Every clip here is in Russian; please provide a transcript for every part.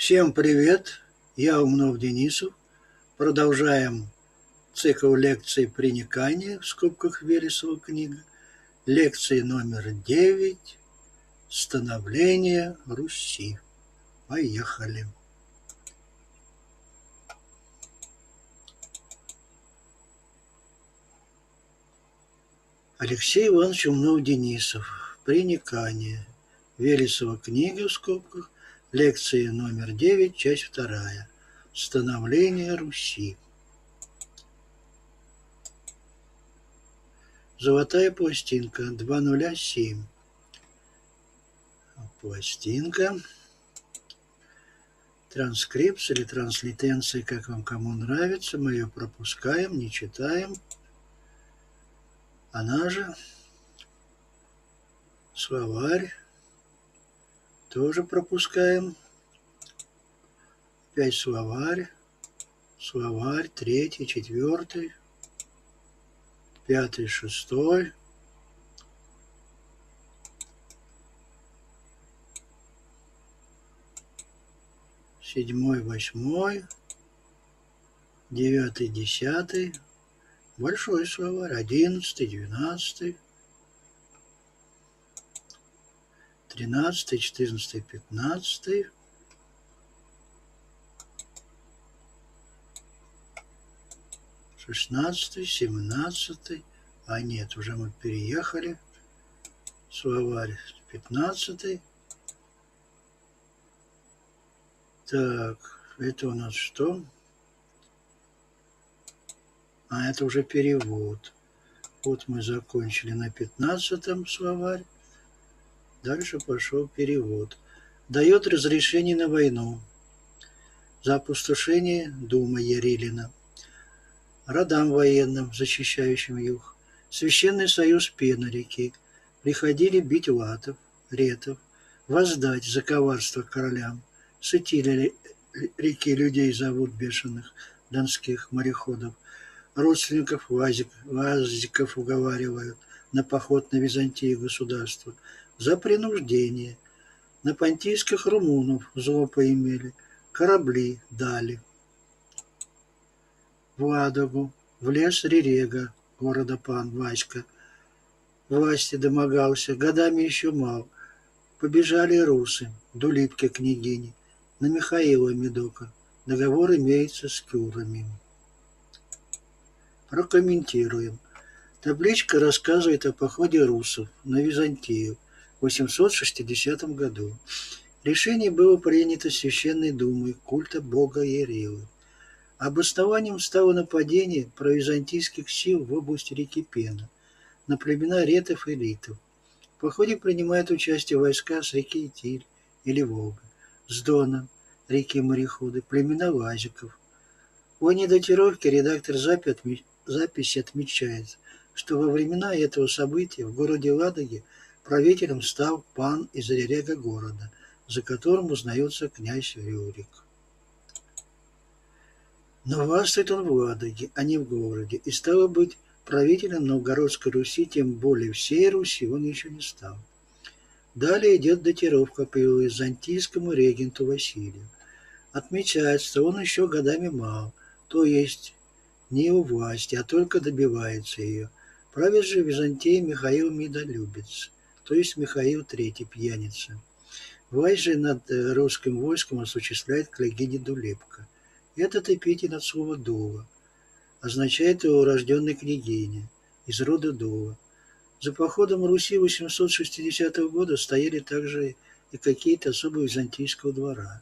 Всем привет! Я Умнов Денисов. Продолжаем цикл лекций «Приникание» в скобках Вересова книга. Лекция номер девять «Становление Руси». Поехали! Алексей Иванович Умнов-Денисов. Приникание. Вересова книга в скобках. Лекция номер девять, часть вторая. Становление Руси. Золотая пластинка 207. Пластинка. Транскрипция или транслитенция, как вам кому нравится. Мы ее пропускаем, не читаем. Она же словарь тоже пропускаем. Опять словарь, словарь, третий, четвертый, пятый, шестой. Седьмой, восьмой, девятый, десятый, большой словарь, одиннадцатый, двенадцатый, тринадцатый, четырнадцатый, пятнадцатый. Шестнадцатый, семнадцатый. А нет, уже мы переехали. Словарь пятнадцатый. Так, это у нас что? А это уже перевод. Вот мы закончили на пятнадцатом словарь. Дальше пошел перевод. Дает разрешение на войну. За опустошение Дума Ярилина. Родам военным, защищающим юг. Священный союз Пена реки. Приходили бить латов, ретов, воздать за коварство королям. Сытили реки людей зовут бешеных донских мореходов – родственников Вазик, Вазиков уговаривают на поход на Византию государства за принуждение. На понтийских румунов зло поимели, корабли дали. В Ладогу, в лес Ререга, города пан Васька. Власти домогался, годами еще мал. Побежали русы, до Липки княгини, на Михаила Медока. Договор имеется с кюрами. Прокомментируем. Табличка рассказывает о походе русов на Византию 860 году. Решение было принято Священной Думой культа бога Ярилы. Обоснованием стало нападение провизантийских сил в области реки Пена на племена ретов и литов. В походе принимают участие войска с реки Итиль или Волга, с Дона, реки Мореходы, племена лазиков. О недатировке редактор записи отмечает, что во времена этого события в городе Ладоге правителем стал пан из Ререга города, за которым узнается князь Рюрик. Но властвует он в Ладоге, а не в городе, и стало быть правителем Новгородской Руси, тем более всей Руси он еще не стал. Далее идет датировка по византийскому регенту Василию. Отмечается, он еще годами мал, то есть не у власти, а только добивается ее. Правит же Византией Михаил Медолюбец, то есть Михаил Третий, пьяница. Власть же над э, русским войском осуществляет княгиня Дулепка. Этот эпитет от слова «дула» означает его урожденной княгиня, из рода Дула. За походом Руси 860 года стояли также и какие-то особые византийского двора,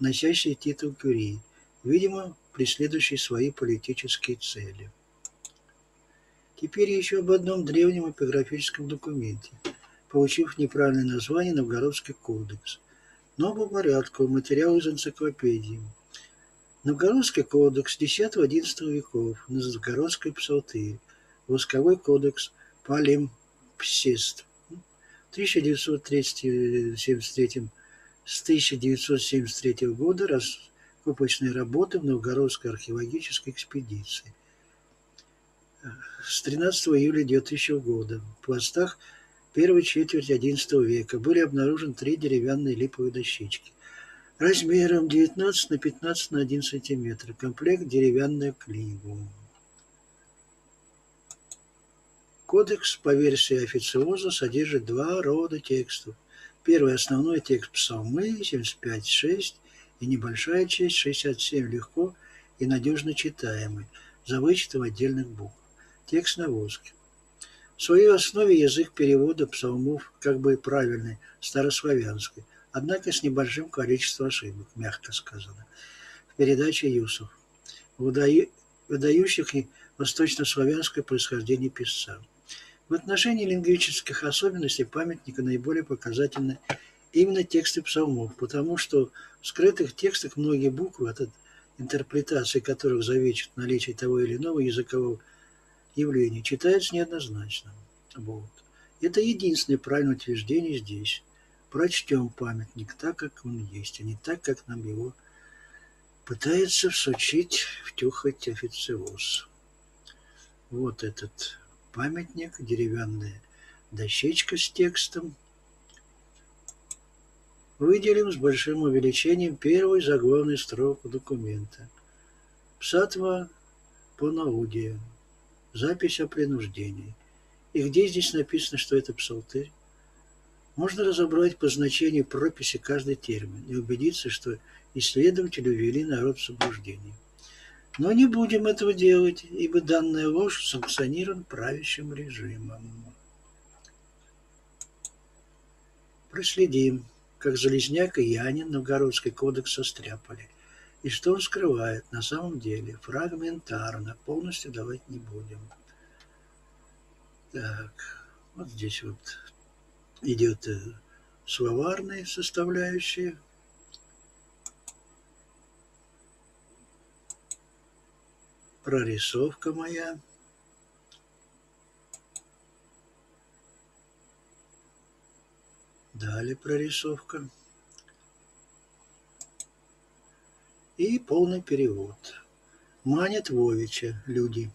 носящие титул кюрии, видимо, преследующий свои политические цели. Теперь еще об одном древнем эпиграфическом документе, получив неправильное название «Новгородский кодекс», но по порядку материал из энциклопедии. Новгородский кодекс X-XI веков, Новгородской псалтырь, Восковой кодекс Палимпсист. В 1973 с 1973 года раз опытные работы в Новгородской археологической экспедиции. С 13 июля 2000 года в пластах первой четверти XI века были обнаружены три деревянные липовые дощечки. размером 19 на 15 на 1 сантиметр. Комплект деревянную книгу. Кодекс по версии официоза содержит два рода текстов. Первый основной текст псалмы 75.6 и небольшая часть 67 легко и надежно читаемый, за вычетом отдельных букв. Текст на воске. В своей основе язык перевода псалмов как бы правильный, старославянский, однако с небольшим количеством ошибок, мягко сказано. В передаче Юсов, выдающих и восточнославянское происхождение писца. В отношении лингвистических особенностей памятника наиболее показательны именно тексты псалмов, потому что в скрытых текстах многие буквы, от интерпретации которых зависит наличие того или иного языкового явления, читаются неоднозначно. Вот. Это единственное правильное утверждение здесь. Прочтем памятник так, как он есть, а не так, как нам его пытается всучить, втюхать официоз. Вот этот памятник, деревянная дощечка с текстом. Выделим с большим увеличением первую заглавную строку документа. Псатва Понаудия. Запись о принуждении. И где здесь написано, что это псалтырь? Можно разобрать по значению прописи каждый термин и убедиться, что исследователи увели народ в заблуждение. Но не будем этого делать, ибо данная ложь санкционирован правящим режимом. Проследим, как Залезняк и Янин Новгородский кодекс состряпали. И что он скрывает на самом деле, фрагментарно, полностью давать не будем. Так, вот здесь вот идет э, словарная составляющая прорисовка моя. Далее прорисовка. И полный перевод. Манят Вовича люди.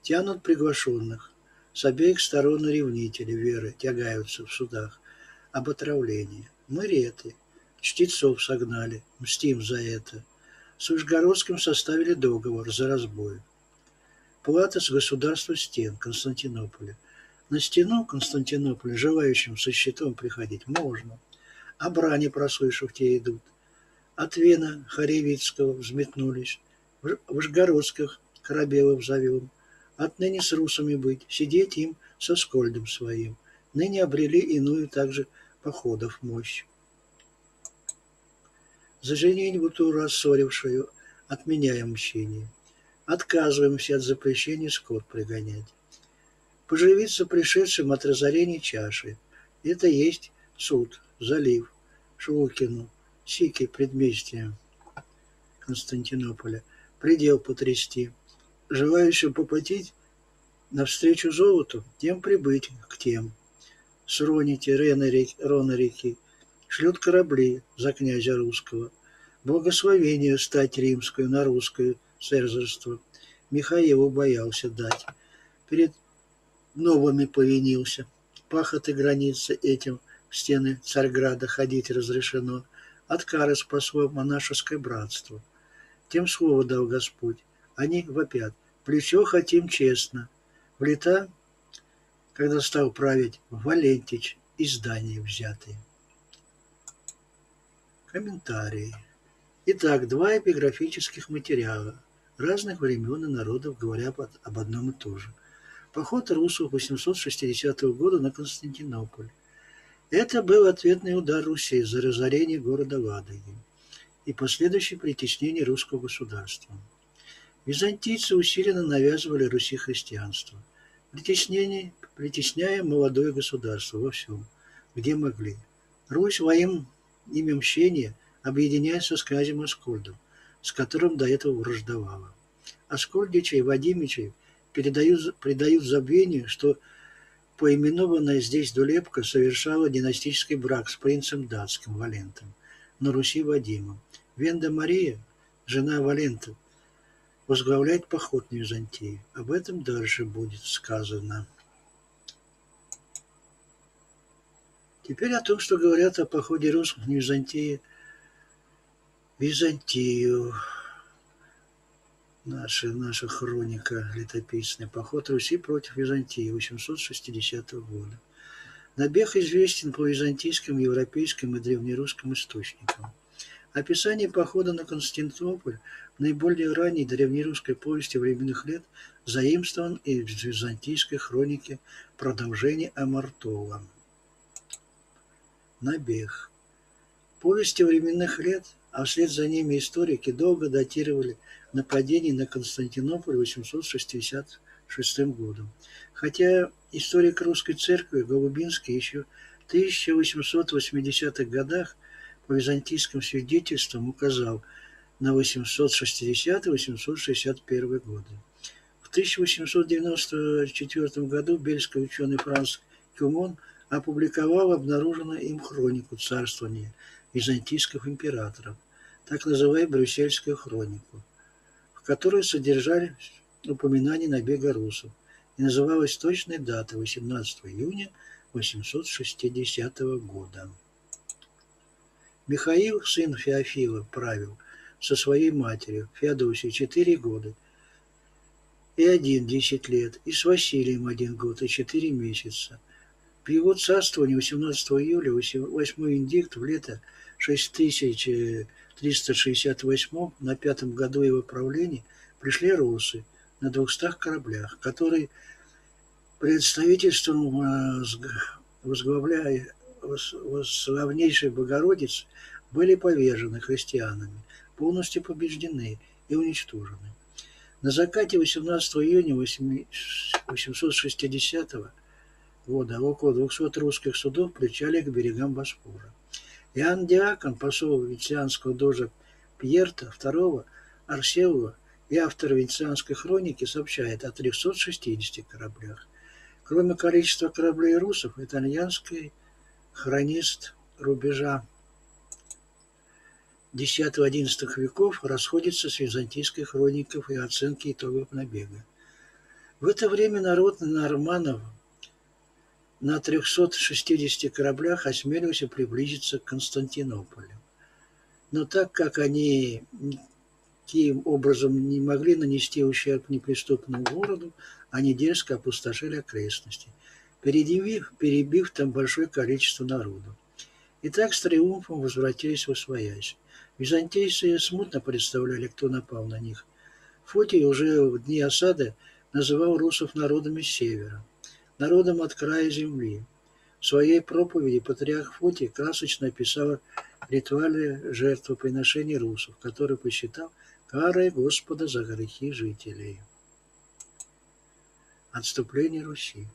Тянут приглашенных. С обеих сторон ревнители веры тягаются в судах об отравлении. Мы реты. Чтецов согнали. Мстим за это с Ужгородским составили договор за разбой. Плата с государства стен Константинополя. На стену Константинополя желающим со щитом приходить можно, а брани, прослышав, те идут. От Вена Харевицкого взметнулись, в Ужгородских Корабелов зовем. Отныне с русами быть, сидеть им со скольдом своим. Ныне обрели иную также походов мощь за женитьбу ту рассорившую, отменяем мщение. Отказываемся от запрещения скот пригонять. Поживиться пришедшим от разорения чаши. Это есть суд, залив, Швукину, Сики, предместья Константинополя. Предел потрясти. Желающим попотеть навстречу золоту, тем прибыть к тем. Сроните Рона реки, шлют корабли за князя русского. Благословение стать римскую на русское царство Михаилу боялся дать. Перед новыми повинился. Пахоты границы этим в стены Царьграда ходить разрешено. От кары спасло монашеское братство. Тем слово дал Господь. Они вопят. Плечо хотим честно. В лета, когда стал править Валентич, издание взятые. Комментарии. Итак, два эпиграфических материала разных времен и народов говорят об одном и том же. Поход русов 860 года на Константинополь. Это был ответный удар Руси за разорение города Ладоги и последующее притеснение русского государства. Византийцы усиленно навязывали Руси христианство, притеснение, притесняя молодое государство во всем, где могли. Русь своим имя мщения объединяется с князем Аскольдом, с которым до этого враждовала. Аскольдичей и Вадимичей передают, предают забвению, что поименованная здесь Дулепка совершала династический брак с принцем датским Валентом, на Руси Вадимом. Венда Мария, жена Валента, возглавляет поход на Византию. Об этом дальше будет сказано. Теперь о том, что говорят о походе русских в Византии Византию. Наша, наша хроника летописная. Поход Руси против Византии 860 года. Набег известен по византийским, европейским и древнерусским источникам. Описание похода на Константинополь в наиболее ранней древнерусской повести временных лет заимствован из византийской хроники «Продолжение Амартова». Набег. Повести временных лет, а вслед за ними историки долго датировали нападение на Константинополь 866 годом. Хотя историк русской церкви Голубинский еще в 1880-х годах по византийским свидетельствам указал на 860-861 годы. В 1894 году бельский ученый Франц Кюмон опубликовал обнаруженную им хронику царствования византийских императоров, так называемую Брюссельскую хронику, в которой содержались упоминания набега русов и называлась точная дата 18 июня 860 года. Михаил, сын Феофила, правил со своей матерью Феодосией четыре года и один десять лет, и с Василием один год и четыре месяца. При его царствовании 18 июля 8 индикт в лето 6368 на пятом году его правления пришли русы на двухстах кораблях, которые представительством э, возглавляя славнейшей Богородицы были повержены христианами, полностью побеждены и уничтожены. На закате 18 июня 860 года около 200 русских судов причали к берегам Босфора. Иоанн Диакон, посол венецианского дожа Пьерта II Арсеева и автор венецианской хроники сообщает о 360 кораблях. Кроме количества кораблей русов, итальянский хронист рубежа X-XI веков расходится с византийской хроникой и оценки итогов набега. В это время народ норманов на 360 кораблях осмелился приблизиться к Константинополю. Но так как они таким образом не могли нанести ущерб неприступному городу, они дерзко опустошили окрестности, перебив, перебив там большое количество народу. И так с триумфом возвратились в Освоясь. Византийцы смутно представляли, кто напал на них. Фотий уже в дни осады называл русов народами севера народом от края земли. В своей проповеди патриарх Фотий красочно описал ритуальное жертвоприношение русов, который посчитал карой Господа за грехи жителей. Отступление Руси.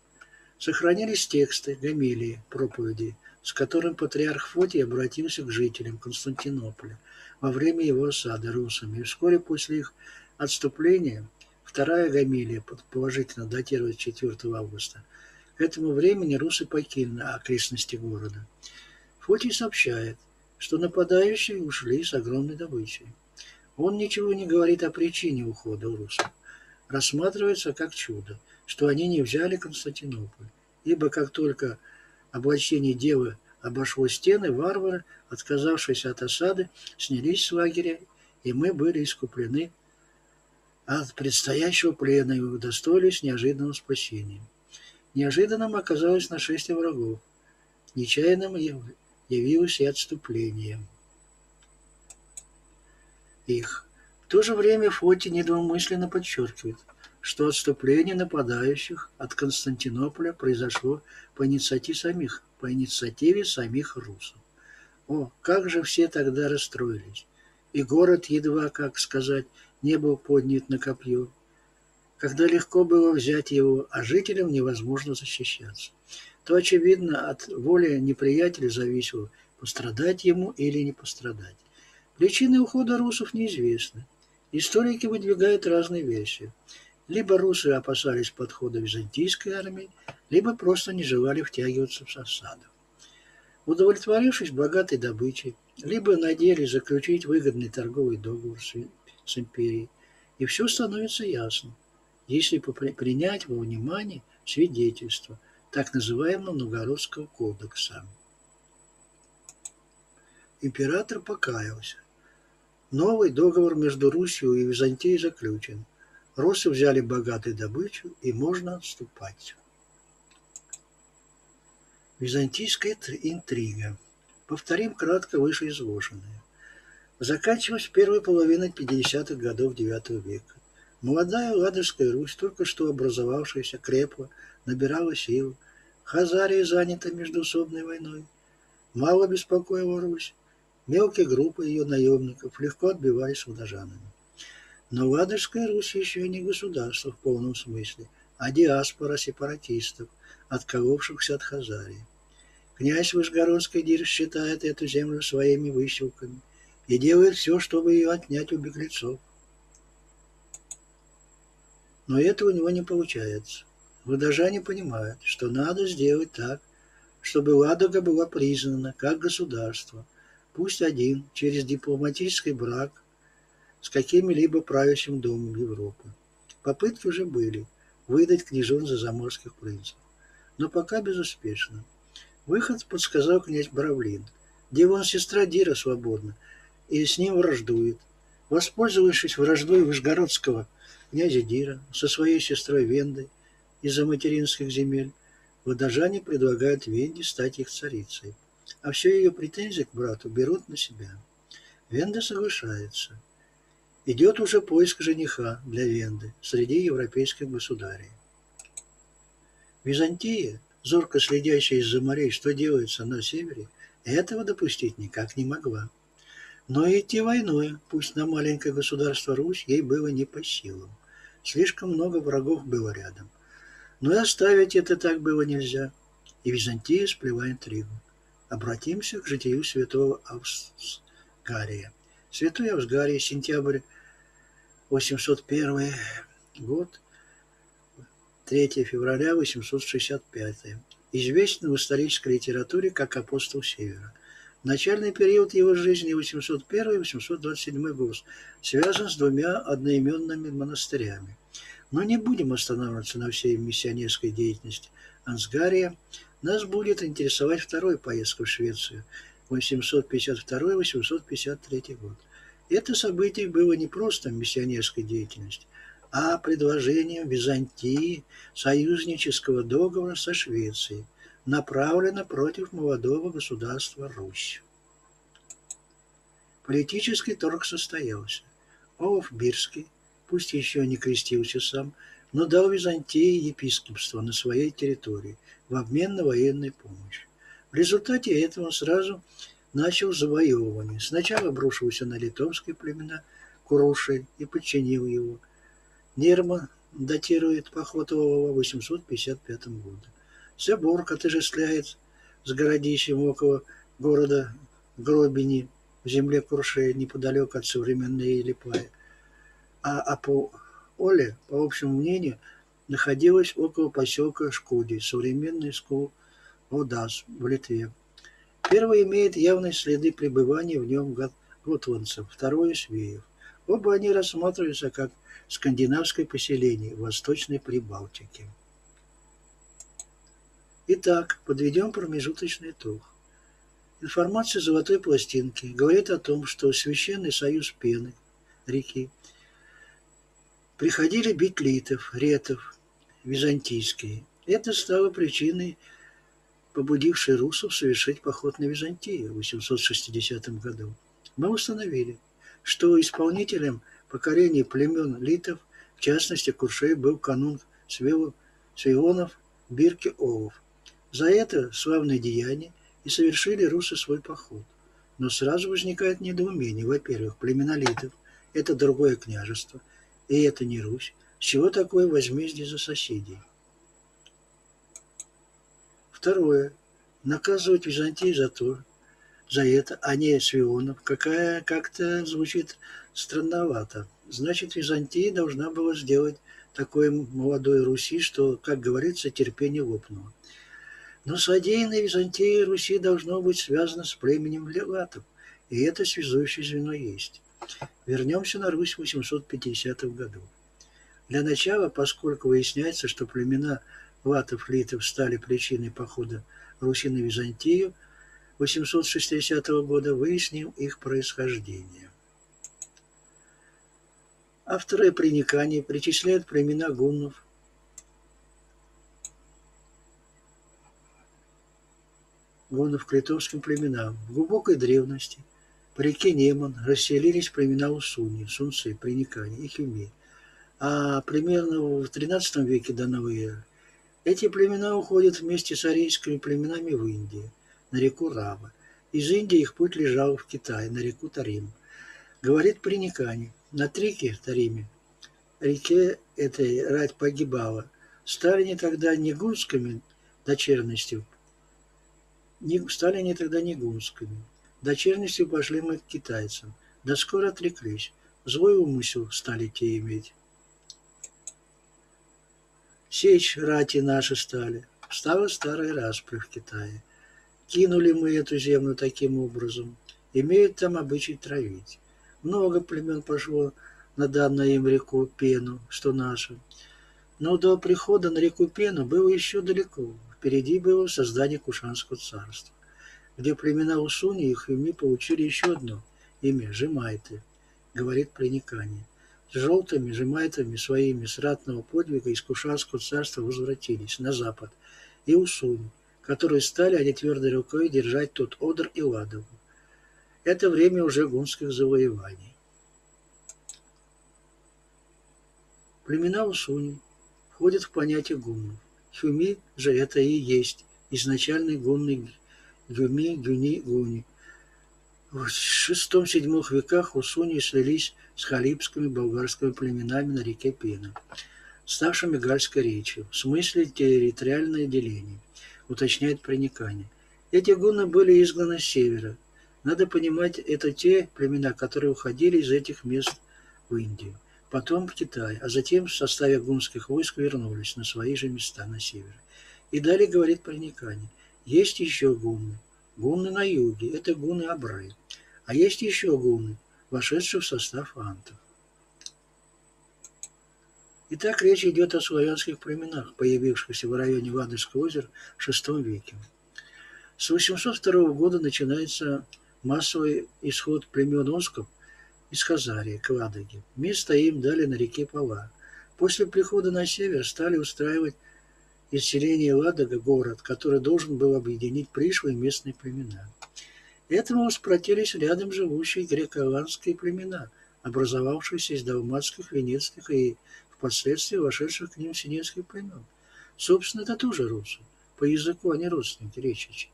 Сохранились тексты гомилии, проповеди, с которым патриарх Фотий обратился к жителям Константинополя во время его осады русами, и вскоре после их отступления вторая гомилия, положительно датировать 4 августа, к этому времени русы покинули окрестности города. Фотий сообщает, что нападающие ушли с огромной добычей. Он ничего не говорит о причине ухода русов. Рассматривается как чудо, что они не взяли Константинополь, ибо как только облачение девы обошло стены, варвары, отказавшиеся от осады, снялись с лагеря, и мы были искуплены от предстоящего плена и удостоились неожиданного спасения. Неожиданным оказалось нашествие врагов. Нечаянным явилось и отступление их. В то же время Фоти недвусмысленно подчеркивает, что отступление нападающих от Константинополя произошло по инициативе самих, по инициативе самих русов. О, как же все тогда расстроились! И город едва, как сказать, не был поднят на копье, когда легко было взять его, а жителям невозможно защищаться, то, очевидно, от воли неприятеля зависело, пострадать ему или не пострадать. Причины ухода русов неизвестны. Историки выдвигают разные версии. Либо русы опасались подхода византийской армии, либо просто не желали втягиваться в осаду. Удовлетворившись богатой добычей, либо надеялись заключить выгодный торговый договор с, с империей, и все становится ясно если принять во внимание свидетельство так называемого Новгородского кодекса. Император покаялся. Новый договор между Русью и Византией заключен. Русы взяли богатую добычу, и можно отступать. Византийская интрига. Повторим кратко вышеизложенное. Заканчивалась первая половина 50-х годов IX века. Молодая Ладожская Русь, только что образовавшаяся, крепла, набирала силу. Хазария занята междуусобной войной. Мало беспокоила Русь. Мелкие группы ее наемников легко отбивались удажанами. Но Ладожская Русь еще не государство в полном смысле, а диаспора сепаратистов, отколовшихся от Хазарии. Князь Вышгородский Дир считает эту землю своими выселками и делает все, чтобы ее отнять у беглецов. Но это у него не получается. Ладожане понимают, что надо сделать так, чтобы Ладога была признана как государство, пусть один, через дипломатический брак с какими-либо правящим домом Европы. Попытки уже были выдать княжон за заморских принцев, но пока безуспешно. Выход подсказал князь Бравлин. Девон сестра Дира свободна, и с ним враждует. Воспользовавшись враждой Вышгородского князя Дира со своей сестрой Вендой из-за материнских земель, водожане предлагают Венде стать их царицей, а все ее претензии к брату берут на себя. Венда соглашается. Идет уже поиск жениха для Венды среди европейских государей. Византия, зорко следящая из-за морей, что делается на севере, этого допустить никак не могла. Но идти войной, пусть на маленькое государство Русь, ей было не по силам. Слишком много врагов было рядом. Но и оставить это так было нельзя. И Византия сплела интригу. Обратимся к житию святого Авсгария. Святой Авсгарий, сентябрь 801 год, 3 февраля 865. Известен в исторической литературе как апостол Севера. Начальный период его жизни 801-827 год связан с двумя одноименными монастырями. Но не будем останавливаться на всей миссионерской деятельности Ансгария. Нас будет интересовать второй поездка в Швецию 852-853 год. Это событие было не просто миссионерской деятельностью, а предложением Византии союзнического договора со Швецией, направлено против молодого государства Русь. Политический торг состоялся. Олаф Бирский, пусть еще не крестился сам, но дал Византии епископство на своей территории в обмен на военную помощь. В результате этого он сразу начал завоевывание. Сначала обрушился на литовские племена Куруши и подчинил его. Нерма датирует поход Олова 855 году. Собор отождествляет с городищем около города Гробини в земле Курше, неподалеку от современной Елипая. А, а по Оле, по общему мнению, находилась около поселка Шкуди, современный Ску Одас в Литве. Первый имеет явные следы пребывания в нем готванцев, второй – швеев. Оба они рассматриваются как скандинавское поселение в Восточной Прибалтике. Итак, подведем промежуточный итог. Информация золотой пластинки говорит о том, что Священный Союз Пены, реки, приходили бить литов, ретов, византийские. Это стало причиной, побудившей русов совершить поход на Византию в 860 году. Мы установили, что исполнителем покорения племен литов, в частности Куршей, был канун Свеонов Бирки Олов. За это славное деяние и совершили русы свой поход. Но сразу возникает недоумение. Во-первых, племена литов – это другое княжество, и это не Русь. С чего такое возмездие за соседей? Второе. Наказывать Византию за то, за это, а не Свионов, какая как-то звучит странновато. Значит, Византия должна была сделать такое молодой Руси, что, как говорится, терпение лопнуло. Но содеянное Византией Руси должно быть связано с племенем леватов, и это связующее звено есть. Вернемся на Русь в 850 году. Для начала, поскольку выясняется, что племена латов-литов стали причиной похода Руси на Византию 860 года, выясним их происхождение. Авторы приниканий причисляют племена гуннов, гуннов к литовским племенам. В глубокой древности по реке Неман расселились племена Усуни, Сунцы, Приникани и Хюми. А примерно в XIII веке до новой эры эти племена уходят вместе с арийскими племенами в Индию, на реку Рава. Из Индии их путь лежал в Китай, на реку Тарим. Говорит Приникани, на Трике, Тариме, реке этой рать погибала. Стали не тогда не гунскими дочерностью, стали они тогда не гунскими. Дочерностью пошли мы к китайцам, да скоро отреклись. Злой умысел стали те иметь. Сечь рати наши стали. Стала старая распря в Китае. Кинули мы эту землю таким образом. Имеют там обычай травить. Много племен пошло на данную им реку Пену, что наша. Но до прихода на реку Пену было еще далеко. Впереди было создание Кушанского царства, где племена Усуни и Хюми получили еще одно имя – Жемайты, говорит проникание с желтыми жемайтами своими с ратного подвига из Кушанского царства возвратились на запад и Усунь, которые стали они твердой рукой держать тут Одр и Ладогу. Это время уже гунских завоеваний. Племена Усуни входят в понятие гуннов. Хюми же это и есть изначальный гунный Гюми, Гюни, Гуни, в VI-VII веках Усуни слились с халибскими болгарскими племенами на реке Пена, ставшими гальской речью, в смысле территориальное деление, уточняет проникание. Эти гунны были изгнаны с севера. Надо понимать, это те племена, которые уходили из этих мест в Индию, потом в Китай, а затем в составе гунских войск вернулись на свои же места на север. И далее говорит проникание. Есть еще гунны, Гунны на юге – это гуны Абрай. А есть еще гуны, вошедшие в состав антов. Итак, речь идет о славянских племенах, появившихся в районе Ладожского озера в VI веке. С 802 года начинается массовый исход племен Осков из Хазарии к Ладоге. Место им дали на реке Пала. После прихода на север стали устраивать из селения Ладога город, который должен был объединить пришлые местные племена. Этому воспротивились рядом живущие греко-аланские племена, образовавшиеся из далматских, венецких и впоследствии вошедших к ним синецких племен. Собственно, это тоже русы. По языку они родственники речи.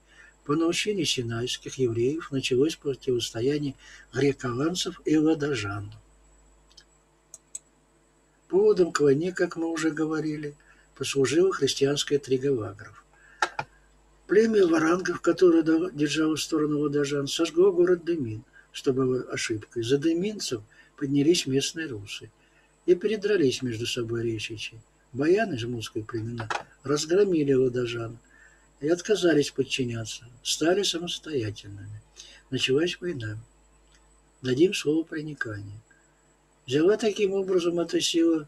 По научению синайских евреев началось противостояние греко-аланцев и ладожан. Поводом к войне, как мы уже говорили – послужила христианская трига вагров. Племя варангов, которое держало сторону ладожан, сожгло город Демин, что было ошибкой. За деминцев поднялись местные русы и передрались между собой речичи. Баяны, жмутские племена, разгромили ладожан и отказались подчиняться, стали самостоятельными. Началась война. Дадим слово проникания. Взяла таким образом эта сила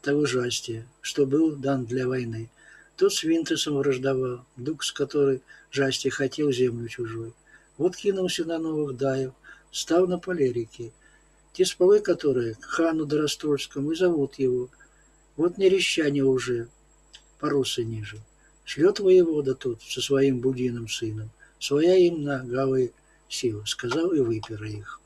того жастия, что был дан для войны. Тот с Винтесом враждовал, дух с которой жастия хотел землю чужой. Вот кинулся на новых даев, стал на поле реки. Те сполы, которые к хану Доростольскому и зовут его. Вот нерещане уже, поросы ниже. Шлет воевода тут со своим будиным сыном. Своя им на гавы сила, сказал и выпер их.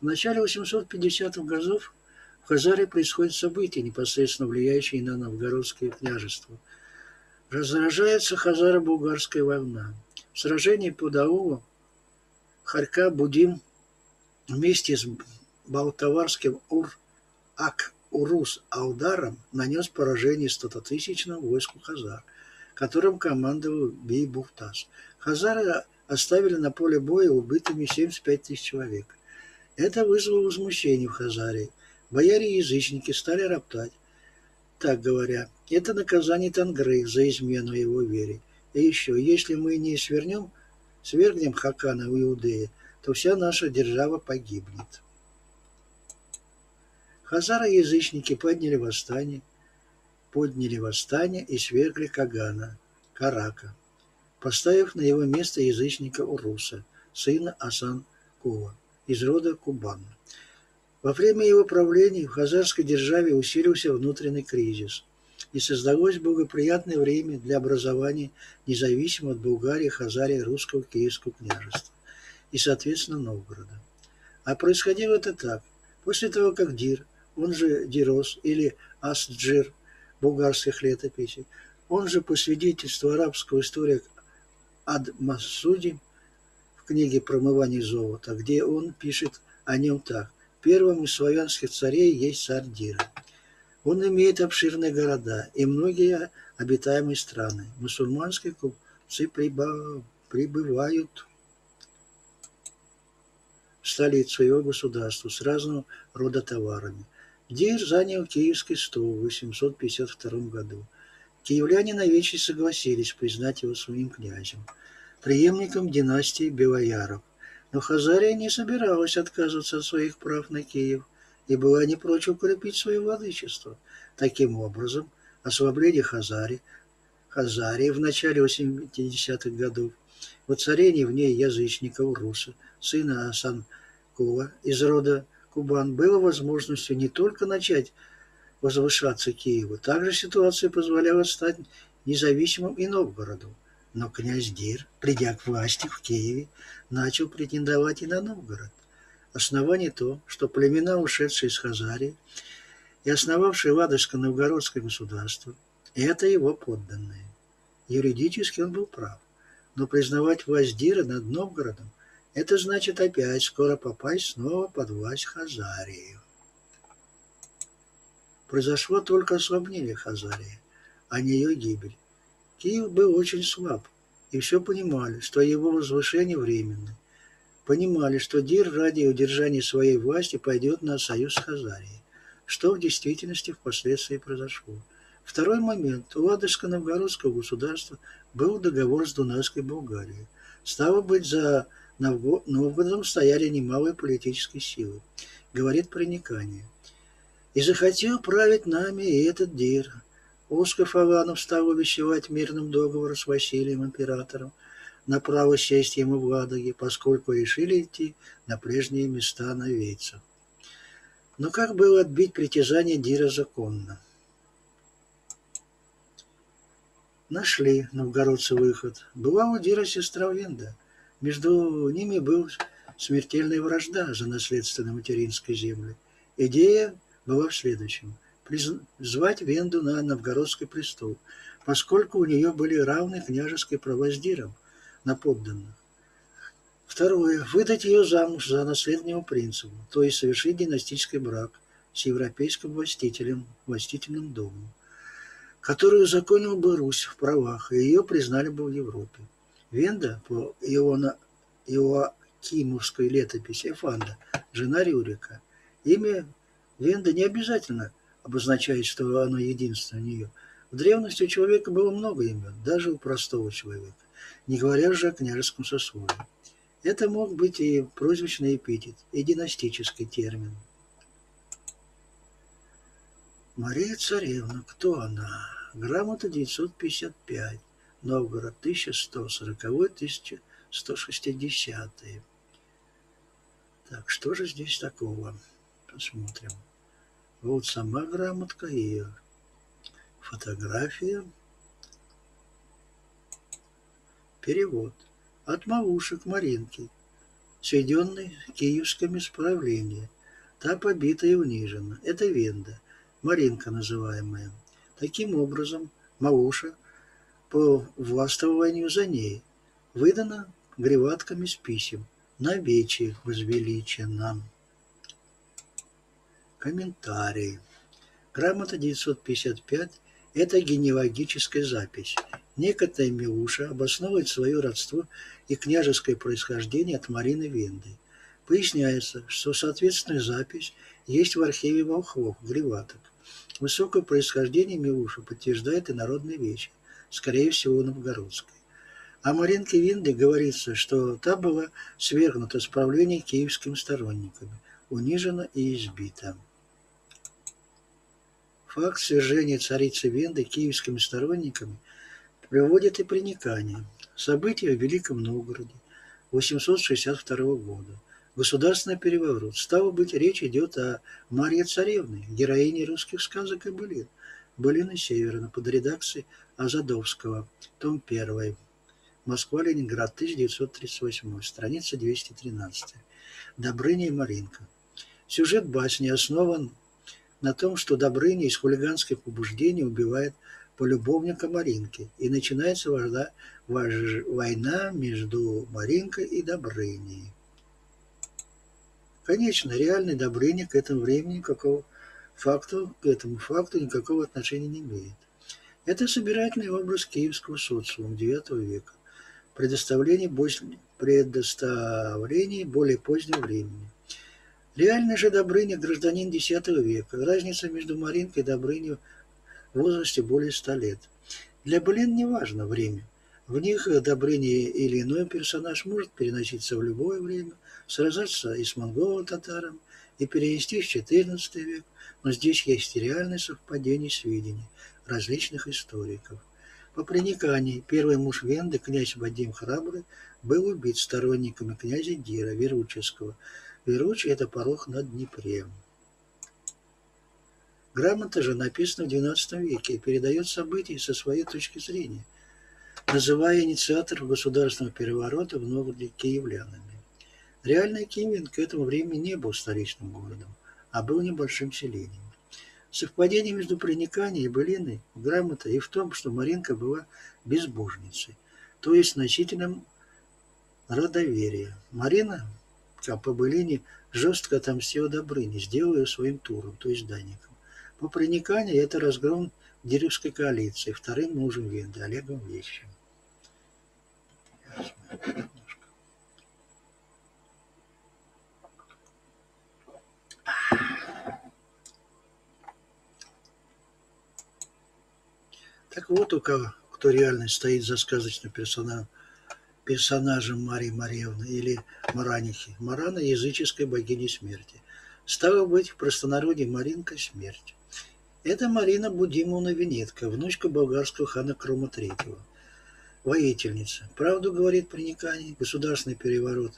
В начале 850-х годов в Хазаре происходят события, непосредственно влияющие на новгородское княжество. Разражается хазаро-булгарская война. В сражении под Аулом Харька Будим вместе с балтаварским Ур-Ак-Урус Алдаром нанес поражение стототысячному войску хазар, которым командовал Бей Бухтас. Хазары оставили на поле боя убитыми 75 тысяч человек. Это вызвало возмущение в Хазарии. Бояре-язычники стали роптать, так говоря, это наказание Тангры за измену его вере. И еще, если мы не свернем, свергнем Хакана в Иудее, то вся наша держава погибнет. Хазары-язычники подняли восстание, подняли восстание и свергли Кагана, Карака, поставив на его место язычника Уруса, сына Аспан Куву, из рода Кубана. Во время его правления в хазарской державе усилился внутренний кризис, и создалось благоприятное время для образования независимого от Болгарии, Хазарии, Русского Киевского княжества и, соответственно, Новгорода. А происходило это так. После того, как Дир, он же Дирос или Асджир болгарских летописей, он же по свидетельству арабского историка Ад-Масуди в книге «Промывание золота», где он пишет о нем так. Первым из славянских царей есть царь Дира. Он имеет обширные города и многие обитаемые страны. Мусульманские купцы прибывают в столицу его государства с разного рода товарами. Дир занял Киевский стол в 852 году. Киевляне навече согласились признать его своим князем, преемником династии Белояров. Но Хазария не собиралась отказываться от своих прав на Киев и была не прочь укрепить свое владычество. Таким образом, ослабление Хазари, Хазарии в начале 80-х годов, воцарение в ней язычников Руса, сына Асанкова из рода Кубан, было возможностью не только начать возвышаться Киеву, также ситуация позволяла стать независимым и Новгороду. Но князь Дир, придя к власти в Киеве, начал претендовать и на Новгород. Основание то, что племена, ушедшие из Хазарии и основавшие Ладожско-Новгородское государство, это его подданные. Юридически он был прав, но признавать власть Дира над Новгородом – это значит опять скоро попасть снова под власть Хазарии. Произошло только ослабление Хазарии, а не ее гибель. Киев был очень слаб, и все понимали, что его возвышение временно. Понимали, что Дир ради удержания своей власти пойдет на союз с Хазарией, что в действительности впоследствии произошло. Второй момент. У Ладожско-Новгородского государства был договор с Дунайской Болгарией. Стало быть, за Новгородом стояли немалые политические силы, говорит Приникание. И захотел править нами и этот Дир, Усков Аванов стал увещевать мирным договором с Василием Императором на право сесть ему в Ладоге, поскольку решили идти на прежние места навейцев. Но как было отбить притязание Дира законно? Нашли новгородцы выход. Была у Дира сестра Венда. Между ними был смертельная вражда за наследственные материнской земли. Идея была в следующем – звать Венду на новгородский престол, поскольку у нее были равны княжеские права с на подданных. Второе. Выдать ее замуж за наследного принца, то есть совершить династический брак с европейским властителем, властительным домом, который узаконил бы Русь в правах, и ее признали бы в Европе. Венда по Иоакимовской летописи Фанда, жена Рюрика. Имя Венда не обязательно обозначает, что оно единственное у нее. В древности у человека было много имен, даже у простого человека, не говоря же о княжеском сословии. Это мог быть и прозвищный эпитет, и династический термин. Мария Царевна, кто она? Грамота 955, Новгород 1140-1160. Так, что же здесь такого? Посмотрим. Вот сама грамотка и фотография. Перевод. От Мавушек Маринки, сведенный киевскими справления. Та побита и унижена. Это Венда, Маринка называемая. Таким образом, Мауша по властвованию за ней выдана гриватками с писем. На вече возвеличена. Комментарии. Грамота 955 – это генеалогическая запись. Некоторые Милуша обосновывают свое родство и княжеское происхождение от Марины Венды. Поясняется, что соответственная запись есть в архиве волхвов, гриваток. Высокое происхождение Милуша подтверждает и народные вещи, скорее всего, новгородской. О Маринке Винде говорится, что та была свергнута с правления киевскими сторонниками, унижена и избита. Факт свержения царицы Венды киевскими сторонниками приводит и проникание. События в Великом Новгороде 862 года. государственный переворот. Стало быть, речь идет о Марье Царевне, героине русских сказок и былин. Былины Северна под редакцией Азадовского, том 1. Москва-Ленинград, 1938, страница 213. Добрыня и Маринка. Сюжет басни основан на том, что Добрыня из хулиганских побуждений убивает полюбовника Маринки, и начинается вожда, вож, война между Маринкой и Добрыней. Конечно, реальный Добрыня к этому времени никакого факту, к этому факту никакого отношения не имеет. Это собирательный образ киевского социума IX века, предоставление, предоставление более позднего времени. Реальный же Добрыня – гражданин X века. Разница между Маринкой и Добрыней в возрасте более ста лет. Для Блин не важно время. В них Добрыня или иной персонаж может переноситься в любое время, сражаться и с монголо-татаром, и перенести в XIV век, но здесь есть и реальное совпадение сведений различных историков. По проникании первый муж Венды, князь Вадим Храбрый, был убит сторонниками князя Дира Веруческого – Веручий – это порог на Днепре. Грамота же написана в XII веке и передает события со своей точки зрения, называя инициаторов государственного переворота в Новгороде киевлянами. Реальный Киевин к этому времени не был столичным городом, а был небольшим селением. Совпадение между прониканием и былиной грамота и в том, что Маринка была безбожницей, то есть носителем родоверия. Марина а по былине жестко отомстил Добрыне, сделал ее своим туром, то есть данником. По прониканию это разгром Деревской коалиции, вторым мужем Венды, Олегом Вещим. Так вот, у кого, кто реально стоит за сказочным персонажем персонажем Марии Марьевны или Маранихи. Марана – языческой богини смерти. Стало быть, в простонародье Маринка – смерть. Это Марина Будимовна Венетка, внучка болгарского хана Крома III. Воительница. Правду говорит проникание. Государственный переворот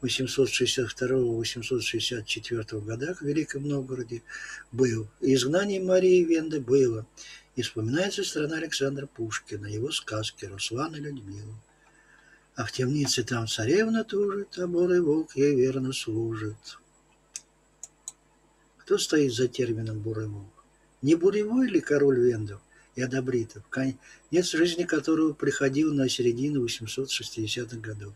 862-864 годах в Великом Новгороде был. изгнание Марии Венды было. И вспоминается страна Александра Пушкина, его сказки «Руслан и Людмила». А в темнице там царевна тужит, а бурый волк ей верно служит. Кто стоит за термином «бурый волк»? Не буревой ли король Вендов и Адабритов, конец жизни которого приходил на середину 860-х годов?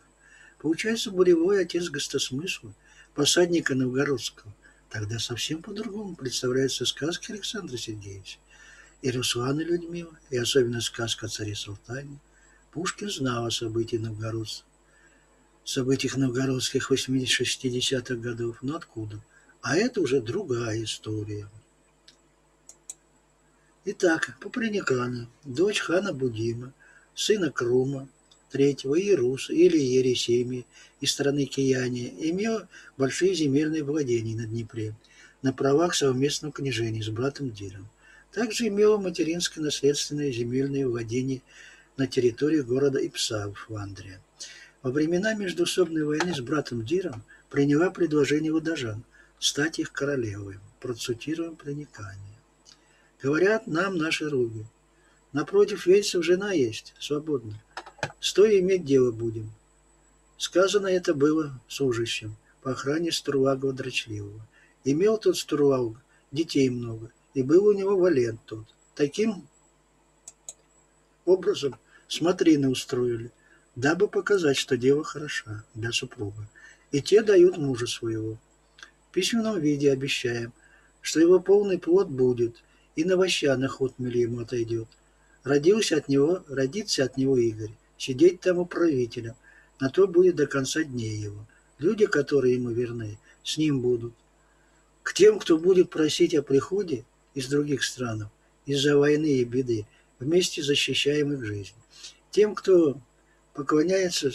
Получается, буревой отец гостосмысла, посадника новгородского. Тогда совсем по-другому представляются сказки Александра Сергеевича. И Руслан и Людмила, и особенно сказка о царе Султане. Пушкин знал о событиях новгородцев, событиях новгородских 80-60-х годов, но откуда? А это уже другая история. Итак, Паприникана, дочь хана Будима, сына Крума, третьего Иеруса или Ересемии из страны Кияния, имел большие земельные владения на Днепре на правах совместного княжения с братом Диром. Также имела материнское наследственное земельное владение на территории города Ипса в Фландрии. Во времена междуусобной войны с братом Диром приняла предложение Удажан стать их королевой. Процитируем проникание. Говорят нам наши руги. Напротив вельцев жена есть, свободна. Стоя иметь дело будем. Сказано это было служащим по охране Стурлагова Дрочливого. Имел тот Стурлаг детей много, и был у него валент тот. Таким образом смотрины устроили, дабы показать, что дева хороша для супруга. И те дают мужа своего. В письменном виде обещаем, что его полный плод будет, и на вощаных отмели ему отойдет. Родился от него, родится от него Игорь, сидеть там управителем, на то будет до конца дней его. Люди, которые ему верны, с ним будут. К тем, кто будет просить о приходе из других стран, из-за войны и беды, вместе защищаем их жизнь. Тем, кто поклоняется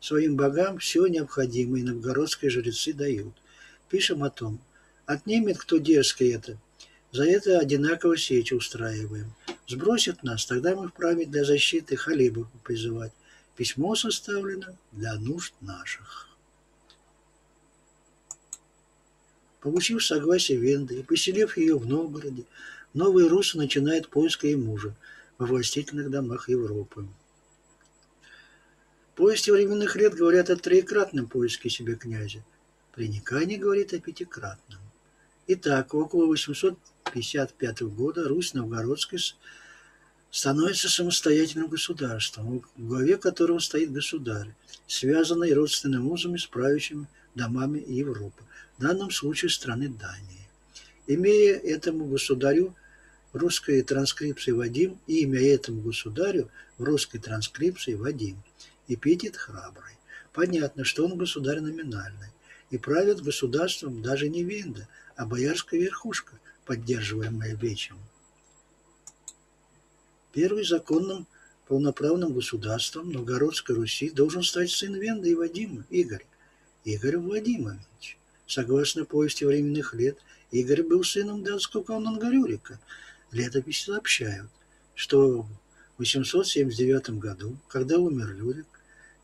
своим богам, все необходимое новгородские жрецы дают. Пишем о том. Отнимет кто дерзко это. За это одинаково сечь устраиваем. Сбросит нас, тогда мы вправе для защиты халибов призывать. Письмо составлено для нужд наших. Получив согласие Венды и поселив ее в Новгороде, новые русы начинают поиск ее мужа во властительных домах Европы. Повести временных лет говорят о троекратном поиске себе князя. Приникание говорит о пятикратном. Итак, около 855 года Русь Новгородская становится самостоятельным государством, в главе которого стоит государь, связанный родственными узами с правящими домами Европы, в данном случае страны Дании. Имея этому государю русской транскрипции Вадим, имя этому государю в русской транскрипции Вадим, эпитет храбрый. Понятно, что он государь номинальный, и правит государством даже не Винда, а боярская верхушка, поддерживаемая Вечем. Первым законным полноправным государством Новгородской Руси должен стать сын Венда и Вадима, Игорь. Игорь Владимирович. Согласно повести временных лет, Игорь был сыном датского канонга Рюрика. Летописи сообщают, что в 879 году, когда умер Рюрик,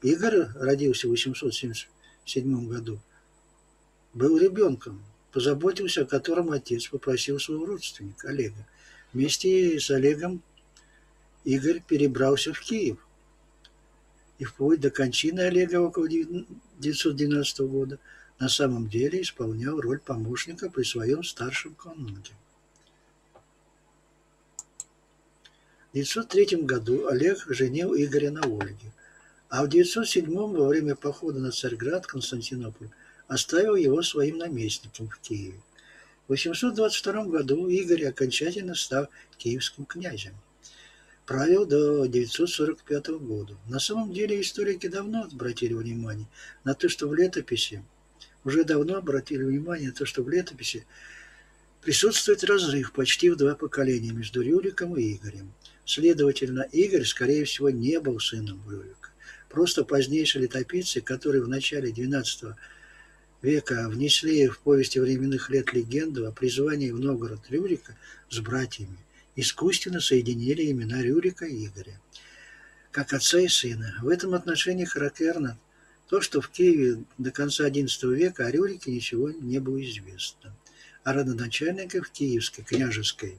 Игорь родился в 877 году, был ребенком, позаботился о котором отец попросил своего родственника Олега. Вместе с Олегом Игорь перебрался в Киев. И вплоть до кончины Олега около 1912 года на самом деле исполнял роль помощника при своем старшем канунге. В 1903 году Олег женил Игоря на Ольге, а в 1907 во время похода на Царьград Константинополь оставил его своим наместником в Киеве. В 822 году Игорь окончательно стал киевским князем правил до 945 года. На самом деле историки давно обратили внимание на то, что в летописи, уже давно обратили внимание на то, что в летописи присутствует разрыв почти в два поколения между Рюриком и Игорем. Следовательно, Игорь, скорее всего, не был сыном Рюрика. Просто позднейшие летописцы, которые в начале XII века внесли в повести временных лет легенду о призвании в Новгород Рюрика с братьями, искусственно соединили имена Рюрика и Игоря, как отца и сына. В этом отношении характерно то, что в Киеве до конца XI века о Рюрике ничего не было известно, а родоначальников Киевской княжеской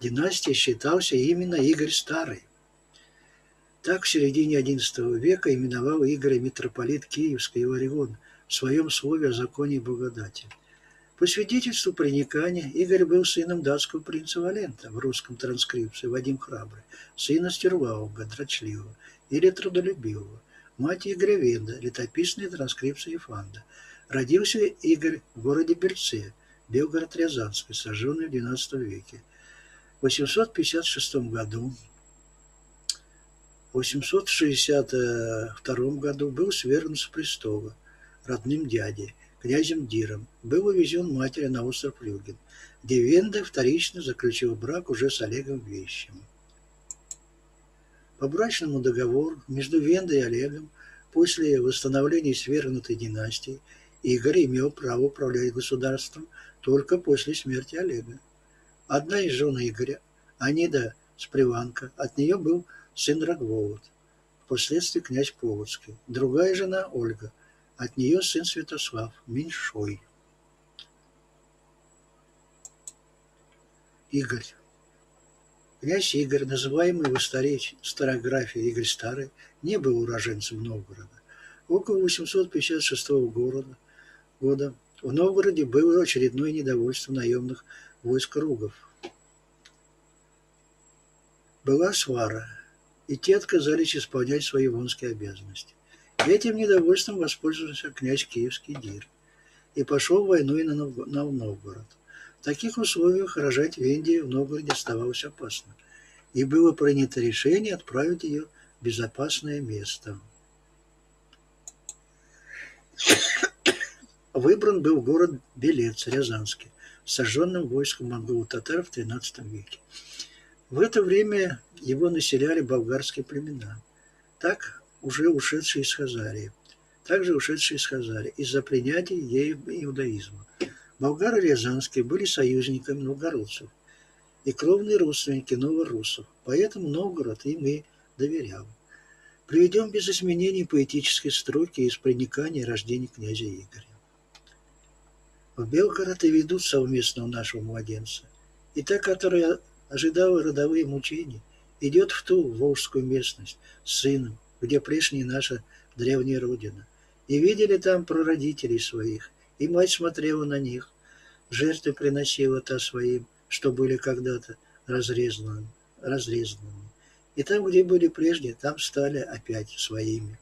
династии считался именно Игорь Старый. Так в середине XI века именовал Игоря митрополит Киевский Иларион в своем слове о законе и благодати – по свидетельству проникания, Игорь был сыном датского принца Валента в русском транскрипции Вадим Храбрый, сына Стервауга, дрочливого или трудолюбивого, мать Игоря Венда, летописная транскрипция Ефанда. Родился Игорь в городе Берце, Белгород-Рязанский, сожженный в XII веке. В 856 году в 862 году был свергнут с престола родным дядей князем Диром, был увезен матери на остров Люгин, где Венда вторично заключил брак уже с Олегом Вещим. По брачному договору между Вендой и Олегом после восстановления свергнутой династии Игорь имел право управлять государством только после смерти Олега. Одна из жен Игоря, Анида Сприванка, от нее был сын Рогволод, впоследствии князь Полоцкий. Другая жена Ольга – от нее сын Святослав, меньшой. Игорь. Князь Игорь, называемый в старографии Игорь Старый, не был уроженцем Новгорода. Около 856 года, года в Новгороде было очередное недовольство наемных войск ругов. Была свара, и те отказались исполнять свои вонские обязанности. Этим недовольством воспользовался князь Киевский Дир и пошел войной на Новгород. В таких условиях рожать Венди в Новгороде оставалось опасно, и было принято решение отправить ее в безопасное место. Выбран был город Белец, Рязанский, сожженным войском монголо-татар в XIII веке. В это время его населяли болгарские племена. Так уже ушедшие из Хазарии, также ушедшие из Хазарии из-за принятия ею иудаизма. Болгары Рязанские были союзниками новгородцев и кровные родственники новорусов, поэтому Новгород им и доверял. Приведем без изменений поэтической строки из проникания рождения князя Игоря. в Белгород и ведут совместно нашего младенца. И та, которая ожидала родовые мучения, идет в ту волжскую местность с сыном, где прежняя наша древняя родина. И видели там прародителей своих, и мать смотрела на них, жертвы приносила та своим, что были когда-то разрезанными, разрезанными. И там, где были прежде, там стали опять своими.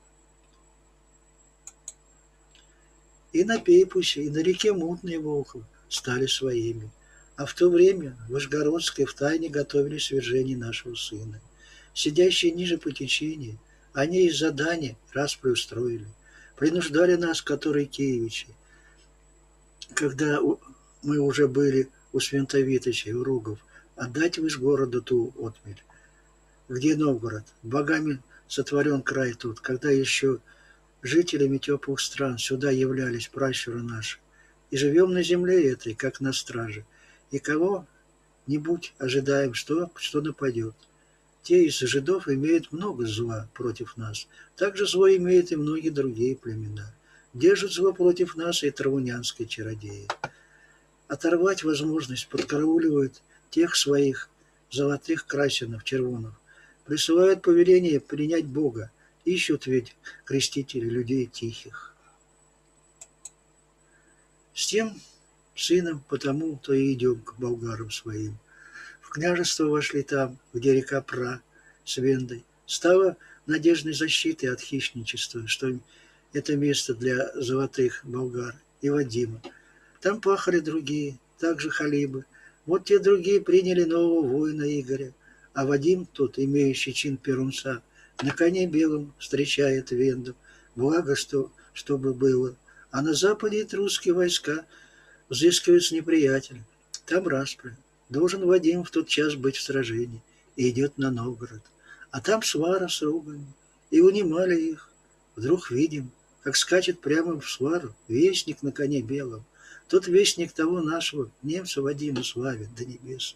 И на Пейпусе, и на реке Мутной Волхов стали своими. А в то время в Вышгородской втайне готовили свержение нашего сына. Сидящие ниже по течению, они из задания раз устроили. Принуждали нас, которые киевичи. Когда мы уже были у Свентовитыча и у Ругов, отдать в города ту отмель. Где Новгород? Богами сотворен край тут, когда еще жителями теплых стран сюда являлись пращуры наши. И живем на земле этой, как на страже. И кого-нибудь ожидаем, что, что нападет. Те из жидов имеют много зла против нас. Также зло имеют и многие другие племена. Держат зло против нас и травунянские чародеи. Оторвать возможность подкарауливают тех своих золотых красинов, червонов. Присылают повеление принять Бога, Ищут ведь крестители людей тихих. С тем сыном потому-то и идем к болгарам своим. В княжество вошли там, где река Пра с Вендой. Стало надежной защитой от хищничества, что это место для золотых болгар и Вадима. Там пахали другие, также халибы. Вот те другие приняли нового воина Игоря, а Вадим, тот, имеющий чин перунца, на коне белом встречает Венду. Благо, что, чтобы было. А на западе русские войска взыскивают с неприятелем. Там распря. Должен Вадим в тот час быть в сражении и идет на Новгород. А там свара с ругами. И унимали их. Вдруг видим, как скачет прямо в свару вестник на коне белом. Тот вестник того нашего немца Вадима славит до небес.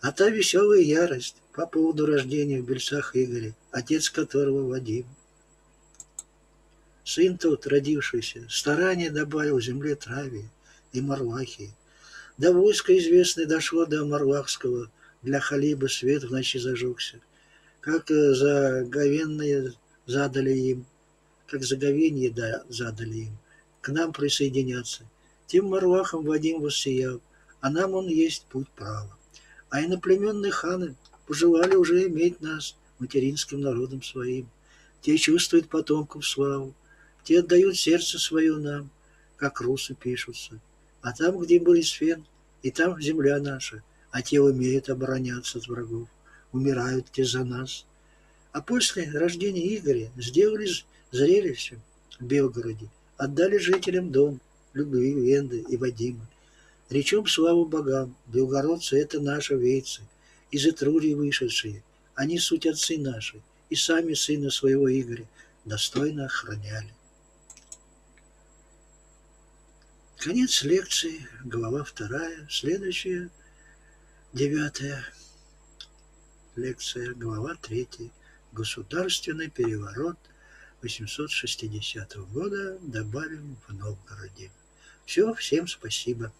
А та веселая ярость по поводу рождения в Бельцах Игоря, отец которого Вадим. Сын тот, родившийся, старание добавил земле траве и Марлахии. До войска известное дошло до Марлахского, для Халиба свет в ночи зажегся. Как э, заговенные задали им, как заговенье да, задали им, к нам присоединяться. Тем Марлахом Вадим воссиял, а нам он есть путь права а иноплеменные ханы пожелали уже иметь нас материнским народом своим. Те чувствуют потомков славу, те отдают сердце свое нам, как русы пишутся. А там, где был Исфен, и там земля наша, а те умеют обороняться от врагов, умирают те за нас. А после рождения Игоря сделали зрелище в Белгороде, отдали жителям дом, любви, Венды и Вадима. Речем славу богам, белгородцы — это наши вейцы, из Этрурии вышедшие. Они суть отцы наши, и сами сына своего Игоря достойно охраняли. Конец лекции, глава вторая, следующая, девятая лекция, глава третья. Государственный переворот 860 года добавим в Новгороде. Все, всем спасибо.